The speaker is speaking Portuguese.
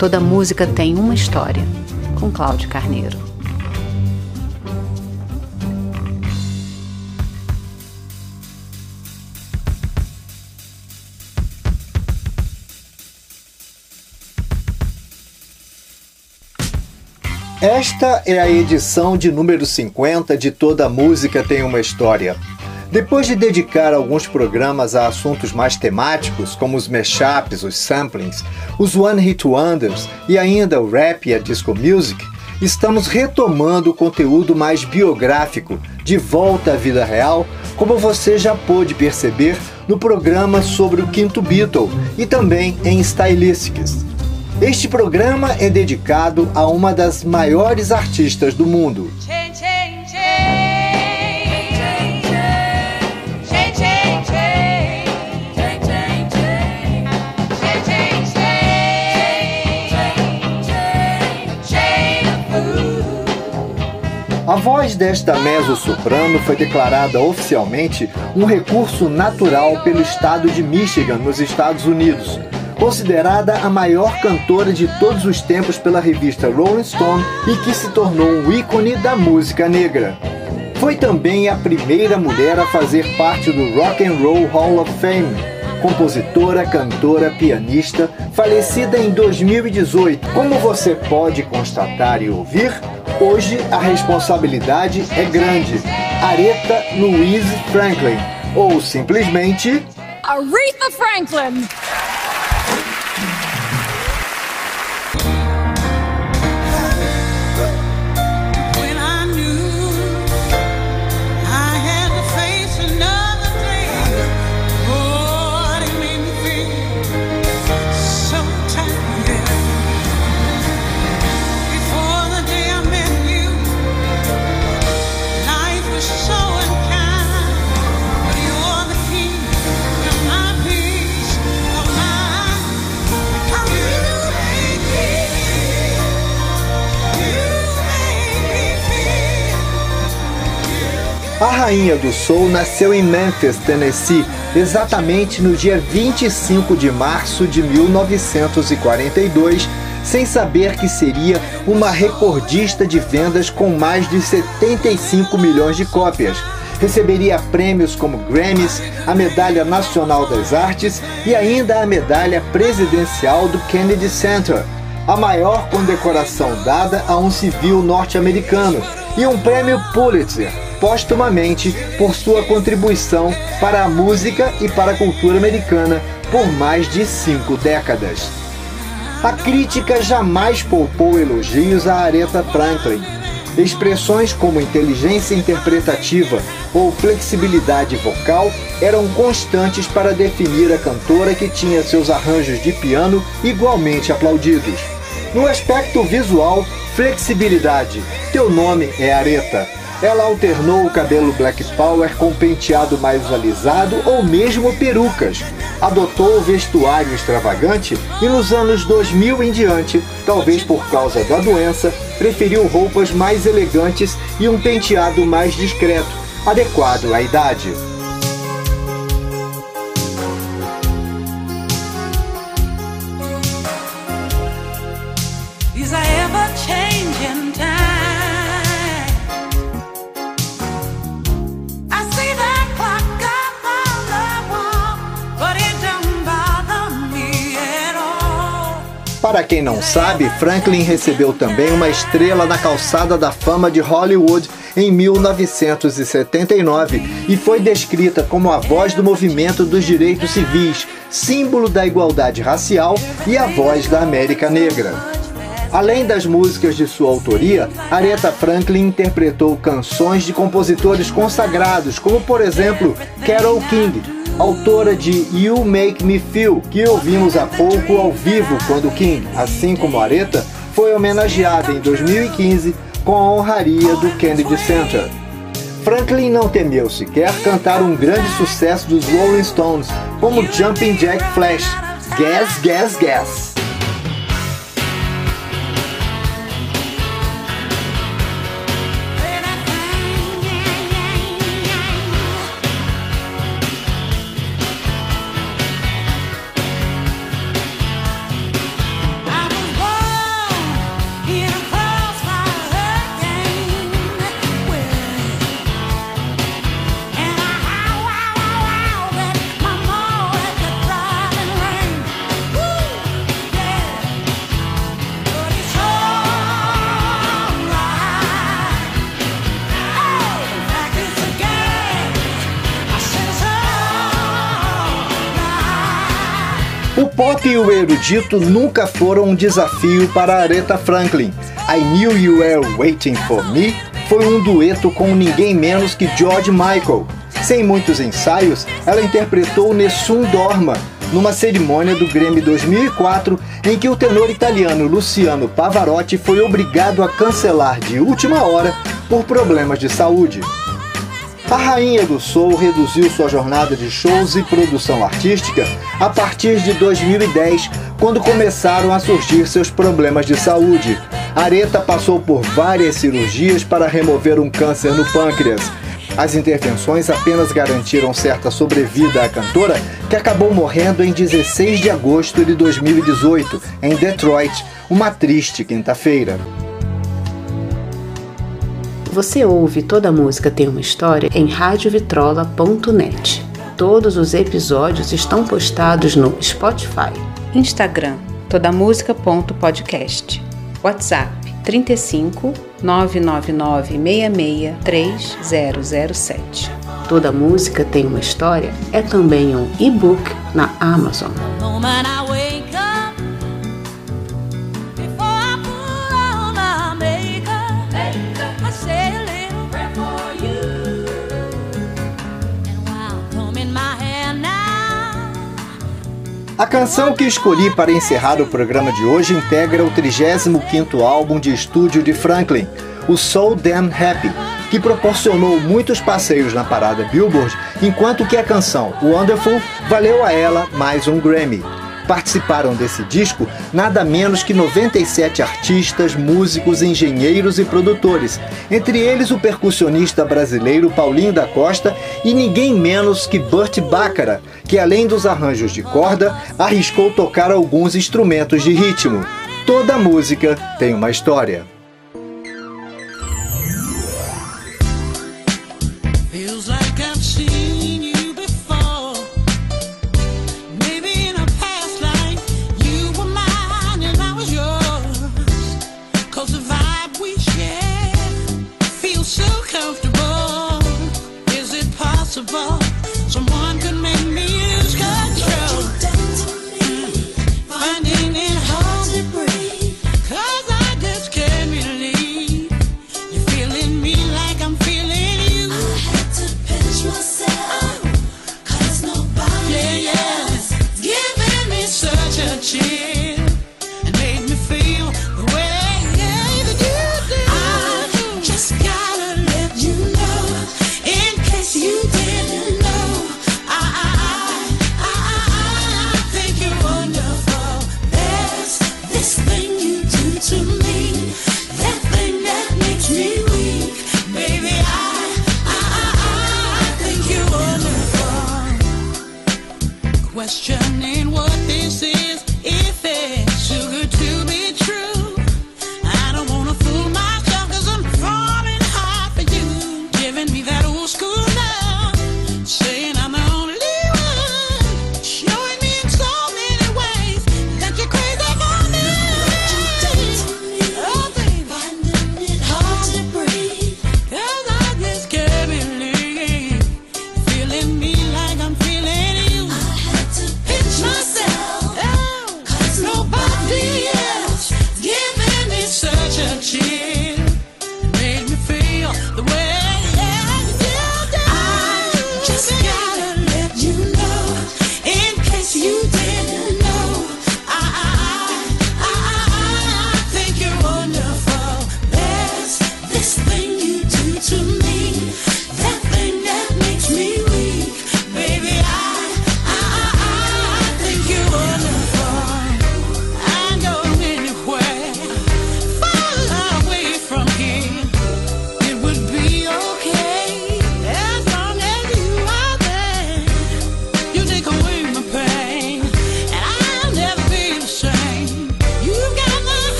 Toda música tem uma história, com Cláudio Carneiro. Esta é a edição de número 50 de Toda Música Tem uma História. Depois de dedicar alguns programas a assuntos mais temáticos, como os mashups, os samplings, os One Hit Wonders e ainda o rap e a disco music, estamos retomando o conteúdo mais biográfico, de volta à vida real, como você já pôde perceber no programa sobre o quinto Beatle e também em Stylistics. Este programa é dedicado a uma das maiores artistas do mundo. A voz desta mezzo-soprano foi declarada oficialmente um recurso natural pelo estado de Michigan, nos Estados Unidos, considerada a maior cantora de todos os tempos pela revista Rolling Stone e que se tornou um ícone da música negra. Foi também a primeira mulher a fazer parte do Rock and Roll Hall of Fame. Compositora, cantora, pianista, falecida em 2018. Como você pode constatar e ouvir, Hoje a responsabilidade é grande. Aretha Louise Franklin, ou simplesmente Aretha Franklin. A rainha do soul nasceu em Memphis, Tennessee, exatamente no dia 25 de março de 1942, sem saber que seria uma recordista de vendas com mais de 75 milhões de cópias. Receberia prêmios como Grammys, a Medalha Nacional das Artes e ainda a Medalha Presidencial do Kennedy Center, a maior condecoração dada a um civil norte-americano, e um prêmio Pulitzer postumamente por sua contribuição para a música e para a cultura americana por mais de cinco décadas. A crítica jamais poupou elogios a Aretha Franklin. Expressões como inteligência interpretativa ou flexibilidade vocal eram constantes para definir a cantora que tinha seus arranjos de piano igualmente aplaudidos. No aspecto visual, flexibilidade. Teu nome é Aretha ela alternou o cabelo Black Power com penteado mais alisado ou mesmo perucas. Adotou o vestuário extravagante e nos anos 2000 em diante, talvez por causa da doença, preferiu roupas mais elegantes e um penteado mais discreto, adequado à idade. Para quem não sabe, Franklin recebeu também uma estrela na calçada da fama de Hollywood em 1979 e foi descrita como a voz do movimento dos direitos civis, símbolo da igualdade racial e a voz da América Negra. Além das músicas de sua autoria, Aretha Franklin interpretou canções de compositores consagrados, como por exemplo Carole King, autora de You Make Me Feel, que ouvimos há pouco ao vivo quando King, assim como Aretha, foi homenageada em 2015 com a honraria do Kennedy Center. Franklin não temeu sequer cantar um grande sucesso dos Rolling Stones, como Jumping Jack Flash, Gas, Gas, Gas. Pop e o erudito nunca foram um desafio para Aretha Franklin. I Knew You Were Waiting For Me foi um dueto com ninguém menos que George Michael. Sem muitos ensaios, ela interpretou Nessun Dorma, numa cerimônia do Grammy 2004 em que o tenor italiano Luciano Pavarotti foi obrigado a cancelar de última hora por problemas de saúde. A rainha do soul reduziu sua jornada de shows e produção artística a partir de 2010, quando começaram a surgir seus problemas de saúde. Aretha passou por várias cirurgias para remover um câncer no pâncreas. As intervenções apenas garantiram certa sobrevida à cantora, que acabou morrendo em 16 de agosto de 2018, em Detroit, uma triste quinta-feira. Você ouve Toda a Música Tem uma História em radiovitrola.net. Todos os episódios estão postados no Spotify, Instagram, todamusica.podcast, WhatsApp 35 999 66 3007. Toda música tem uma história é também um e-book na Amazon. A canção que escolhi para encerrar o programa de hoje integra o 35º álbum de estúdio de Franklin, o So Damn Happy, que proporcionou muitos passeios na parada Billboard, enquanto que a canção Wonderful valeu a ela mais um Grammy. Participaram desse disco nada menos que 97 artistas, músicos, engenheiros e produtores, entre eles o percussionista brasileiro Paulinho da Costa e ninguém menos que Burt Bacharach, que além dos arranjos de corda, arriscou tocar alguns instrumentos de ritmo. Toda música tem uma história.